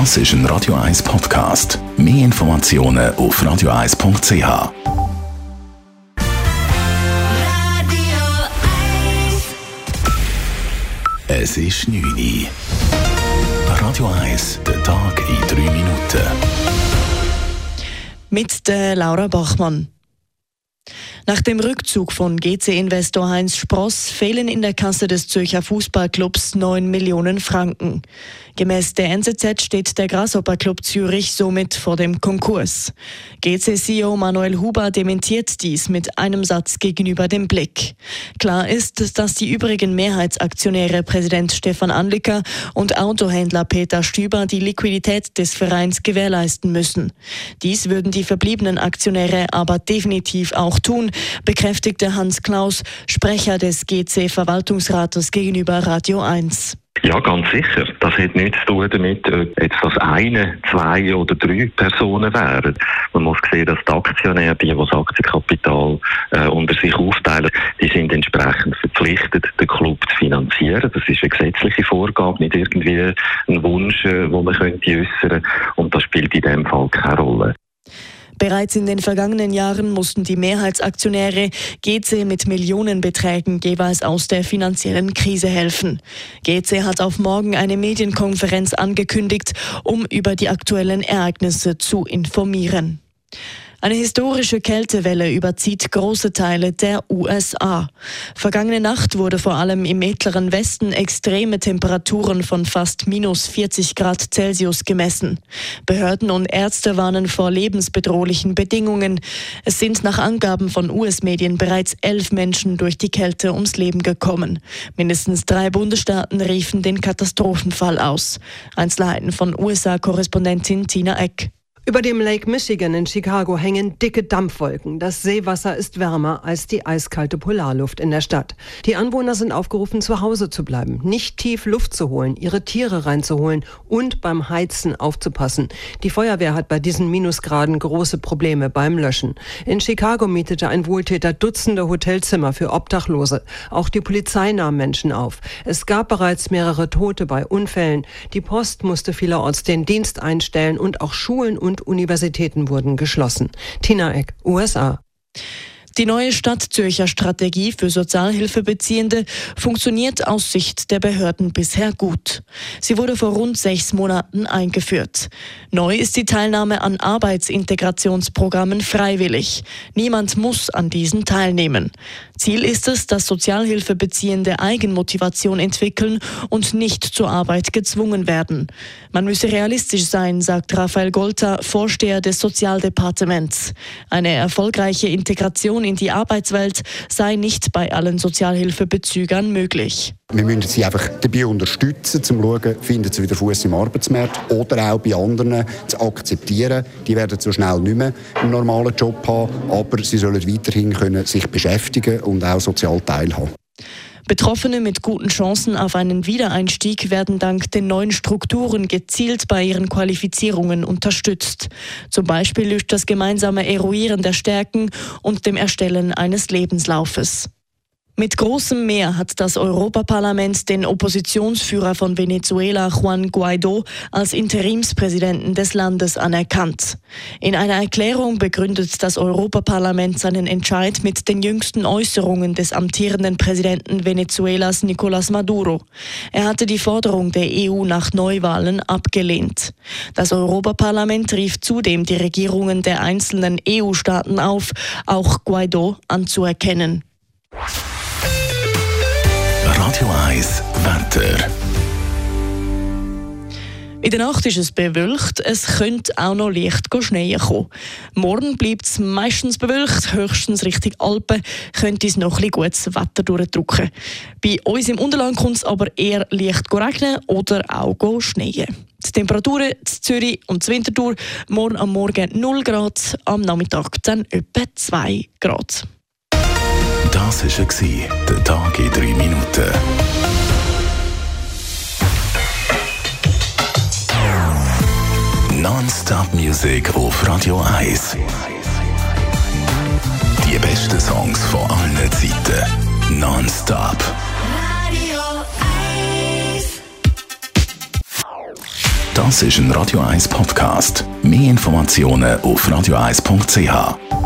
Das ist ein Radio 1 Podcast. Mehr Informationen auf radio1.ch. Es ist 9 Uhr. Radio 1, der Tag in 3 Minuten. Mit der Laura Bachmann. Nach dem Rückzug von GC-Investor Heinz Spross fehlen in der Kasse des Zürcher Fußballclubs 9 Millionen Franken. Gemäß der NZZ steht der Grasshopper Club Zürich somit vor dem Konkurs. GC-CEO Manuel Huber dementiert dies mit einem Satz gegenüber dem Blick. Klar ist, dass die übrigen Mehrheitsaktionäre Präsident Stefan Anlicker und Autohändler Peter Stüber die Liquidität des Vereins gewährleisten müssen. Dies würden die verbliebenen Aktionäre aber definitiv auch tun, bekräftigte Hans Klaus, Sprecher des GC-Verwaltungsrates gegenüber Radio 1. Ja, ganz sicher. Das hat nichts zu tun damit, ob jetzt das eine, zwei oder drei Personen wären. Man muss sehen, dass die Aktionäre, die, das Aktienkapital äh, unter sich aufteilen, die sind entsprechend verpflichtet, den Club zu finanzieren. Das ist eine gesetzliche Vorgabe, nicht irgendwie ein Wunsch, äh, wo man könnte äußern. Und das spielt in dem Fall keine Rolle. Bereits in den vergangenen Jahren mussten die Mehrheitsaktionäre GC mit Millionenbeträgen jeweils aus der finanziellen Krise helfen. GC hat auf morgen eine Medienkonferenz angekündigt, um über die aktuellen Ereignisse zu informieren. Eine historische Kältewelle überzieht große Teile der USA. Vergangene Nacht wurde vor allem im mittleren Westen extreme Temperaturen von fast minus 40 Grad Celsius gemessen. Behörden und Ärzte warnen vor lebensbedrohlichen Bedingungen. Es sind nach Angaben von US-Medien bereits elf Menschen durch die Kälte ums Leben gekommen. Mindestens drei Bundesstaaten riefen den Katastrophenfall aus. Einzelheiten von USA-Korrespondentin Tina Eck. Über dem Lake Michigan in Chicago hängen dicke Dampfwolken. Das Seewasser ist wärmer als die eiskalte Polarluft in der Stadt. Die Anwohner sind aufgerufen, zu Hause zu bleiben, nicht tief Luft zu holen, ihre Tiere reinzuholen und beim Heizen aufzupassen. Die Feuerwehr hat bei diesen Minusgraden große Probleme beim Löschen. In Chicago mietete ein Wohltäter Dutzende Hotelzimmer für Obdachlose. Auch die Polizei nahm Menschen auf. Es gab bereits mehrere Tote bei Unfällen. Die Post musste vielerorts den Dienst einstellen und auch Schulen und und Universitäten wurden geschlossen. Tina Eck, USA. Die neue Stadtzürcher Strategie für Sozialhilfebeziehende funktioniert aus Sicht der Behörden bisher gut. Sie wurde vor rund sechs Monaten eingeführt. Neu ist die Teilnahme an Arbeitsintegrationsprogrammen freiwillig. Niemand muss an diesen teilnehmen. Ziel ist es, dass Sozialhilfebeziehende Eigenmotivation entwickeln und nicht zur Arbeit gezwungen werden. Man müsse realistisch sein, sagt Raphael Golter, Vorsteher des Sozialdepartements. Eine erfolgreiche Integration in die Arbeitswelt sei nicht bei allen Sozialhilfebezügern möglich. Wir müssen sie einfach dabei unterstützen, um zu schauen, finden sie wieder Fuß im Arbeitsmarkt oder auch bei anderen zu akzeptieren. Die werden so schnell nicht mehr einen normalen Job haben, aber sie sollen weiterhin können sich beschäftigen und auch sozial teilhaben. Betroffene mit guten Chancen auf einen Wiedereinstieg werden dank den neuen Strukturen gezielt bei ihren Qualifizierungen unterstützt. Zum Beispiel durch das gemeinsame Eruieren der Stärken und dem Erstellen eines Lebenslaufes. Mit großem Mehr hat das Europaparlament den Oppositionsführer von Venezuela Juan Guaido als Interimspräsidenten des Landes anerkannt. In einer Erklärung begründet das Europaparlament seinen Entscheid mit den jüngsten Äußerungen des amtierenden Präsidenten Venezuelas Nicolás Maduro. Er hatte die Forderung der EU nach Neuwahlen abgelehnt. Das Europaparlament rief zudem die Regierungen der einzelnen EU-Staaten auf, auch Guaido anzuerkennen. Radio 1 Wetter. In der Nacht ist es bewölkt, es könnte auch noch leicht schneien kommen. Morgen bleibt es meistens bewölkt, höchstens Richtung Alpen könnte es noch ein gutes Wetter durchdrücken. Bei uns im Unterland kommt es aber eher leicht regnen oder auch schneien. Die Temperaturen in Zürich und Winterthur morgen am Morgen 0 Grad, am Nachmittag dann etwa 2 Grad. Das war der Tag in drei Minuten. Non-Stop-Musik auf Radio 1. Die besten Songs von allen Zeiten. Non-Stop. Radio 1. Das ist ein Radio 1 Podcast. Mehr Informationen auf radio1.ch.